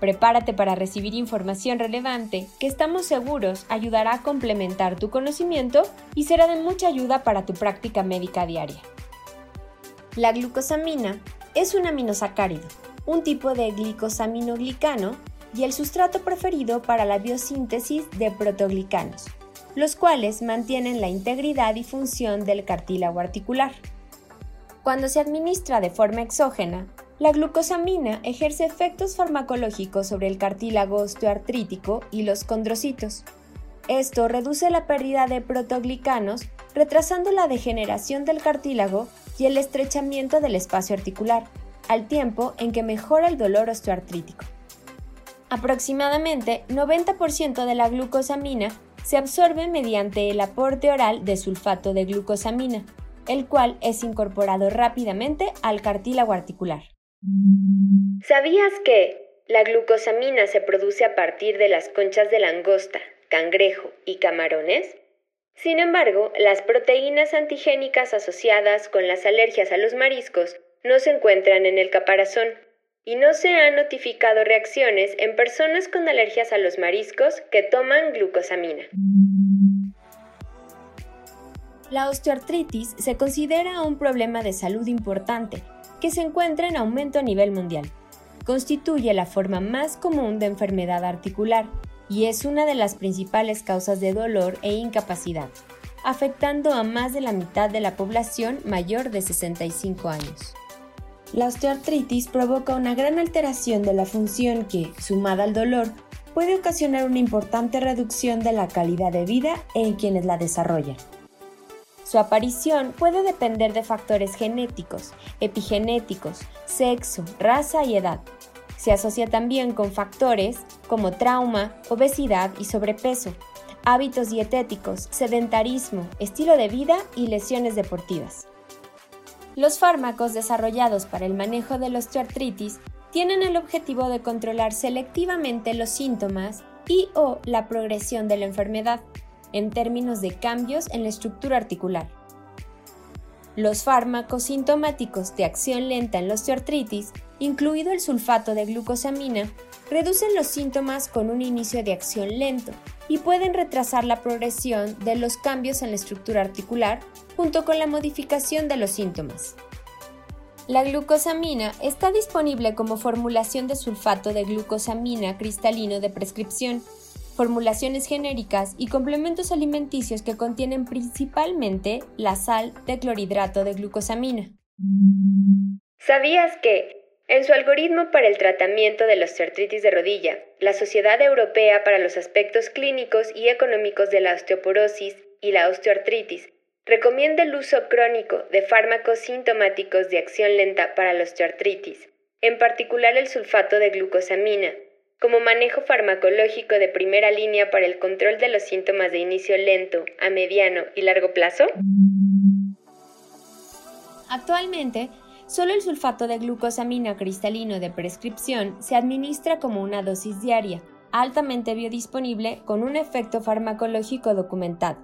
Prepárate para recibir información relevante que estamos seguros ayudará a complementar tu conocimiento y será de mucha ayuda para tu práctica médica diaria. La glucosamina es un aminosacárido, un tipo de glicosaminoglicano y el sustrato preferido para la biosíntesis de protoglicanos los cuales mantienen la integridad y función del cartílago articular. Cuando se administra de forma exógena, la glucosamina ejerce efectos farmacológicos sobre el cartílago osteoartrítico y los condrocitos. Esto reduce la pérdida de protoglicanos, retrasando la degeneración del cartílago y el estrechamiento del espacio articular, al tiempo en que mejora el dolor osteoartrítico. Aproximadamente 90% de la glucosamina se absorbe mediante el aporte oral de sulfato de glucosamina, el cual es incorporado rápidamente al cartílago articular. ¿Sabías que la glucosamina se produce a partir de las conchas de langosta, cangrejo y camarones? Sin embargo, las proteínas antigénicas asociadas con las alergias a los mariscos no se encuentran en el caparazón y no se han notificado reacciones en personas con alergias a los mariscos que toman glucosamina. La osteoartritis se considera un problema de salud importante que se encuentra en aumento a nivel mundial. Constituye la forma más común de enfermedad articular y es una de las principales causas de dolor e incapacidad, afectando a más de la mitad de la población mayor de 65 años. La osteoartritis provoca una gran alteración de la función que, sumada al dolor, puede ocasionar una importante reducción de la calidad de vida en quienes la desarrollan. Su aparición puede depender de factores genéticos, epigenéticos, sexo, raza y edad. Se asocia también con factores como trauma, obesidad y sobrepeso, hábitos dietéticos, sedentarismo, estilo de vida y lesiones deportivas. Los fármacos desarrollados para el manejo de la osteoartritis tienen el objetivo de controlar selectivamente los síntomas y o la progresión de la enfermedad en términos de cambios en la estructura articular. Los fármacos sintomáticos de acción lenta en la osteoartritis, incluido el sulfato de glucosamina, reducen los síntomas con un inicio de acción lento y pueden retrasar la progresión de los cambios en la estructura articular junto con la modificación de los síntomas. La glucosamina está disponible como formulación de sulfato de glucosamina cristalino de prescripción, formulaciones genéricas y complementos alimenticios que contienen principalmente la sal de clorhidrato de glucosamina. ¿Sabías que en su algoritmo para el tratamiento de la osteoartritis de rodilla, la Sociedad Europea para los Aspectos Clínicos y Económicos de la Osteoporosis y la Osteoartritis recomienda el uso crónico de fármacos sintomáticos de acción lenta para la osteoartritis, en particular el sulfato de glucosamina, como manejo farmacológico de primera línea para el control de los síntomas de inicio lento, a mediano y largo plazo? Actualmente, Solo el sulfato de glucosamina cristalino de prescripción se administra como una dosis diaria, altamente biodisponible con un efecto farmacológico documentado.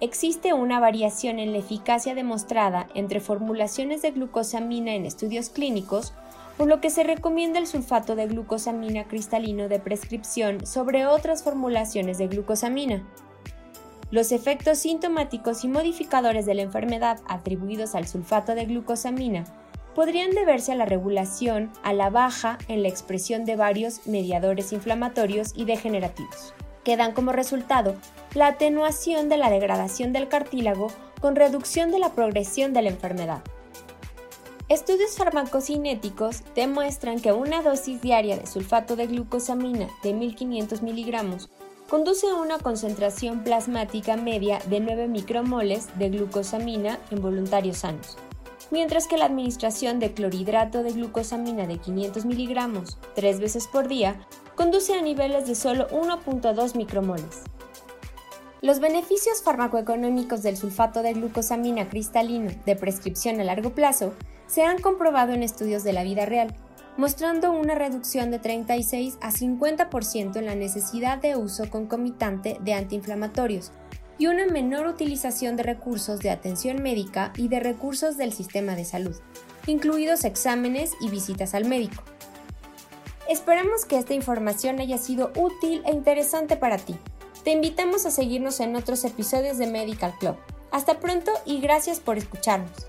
Existe una variación en la eficacia demostrada entre formulaciones de glucosamina en estudios clínicos, por lo que se recomienda el sulfato de glucosamina cristalino de prescripción sobre otras formulaciones de glucosamina. Los efectos sintomáticos y modificadores de la enfermedad atribuidos al sulfato de glucosamina podrían deberse a la regulación a la baja en la expresión de varios mediadores inflamatorios y degenerativos, que dan como resultado la atenuación de la degradación del cartílago con reducción de la progresión de la enfermedad. Estudios farmacocinéticos demuestran que una dosis diaria de sulfato de glucosamina de 1500 miligramos conduce a una concentración plasmática media de 9 micromoles de glucosamina en voluntarios sanos, mientras que la administración de clorhidrato de glucosamina de 500 miligramos tres veces por día conduce a niveles de solo 1.2 micromoles. Los beneficios farmacoeconómicos del sulfato de glucosamina cristalino de prescripción a largo plazo se han comprobado en estudios de la vida real, mostrando una reducción de 36 a 50% en la necesidad de uso concomitante de antiinflamatorios y una menor utilización de recursos de atención médica y de recursos del sistema de salud, incluidos exámenes y visitas al médico. Esperamos que esta información haya sido útil e interesante para ti. Te invitamos a seguirnos en otros episodios de Medical Club. Hasta pronto y gracias por escucharnos.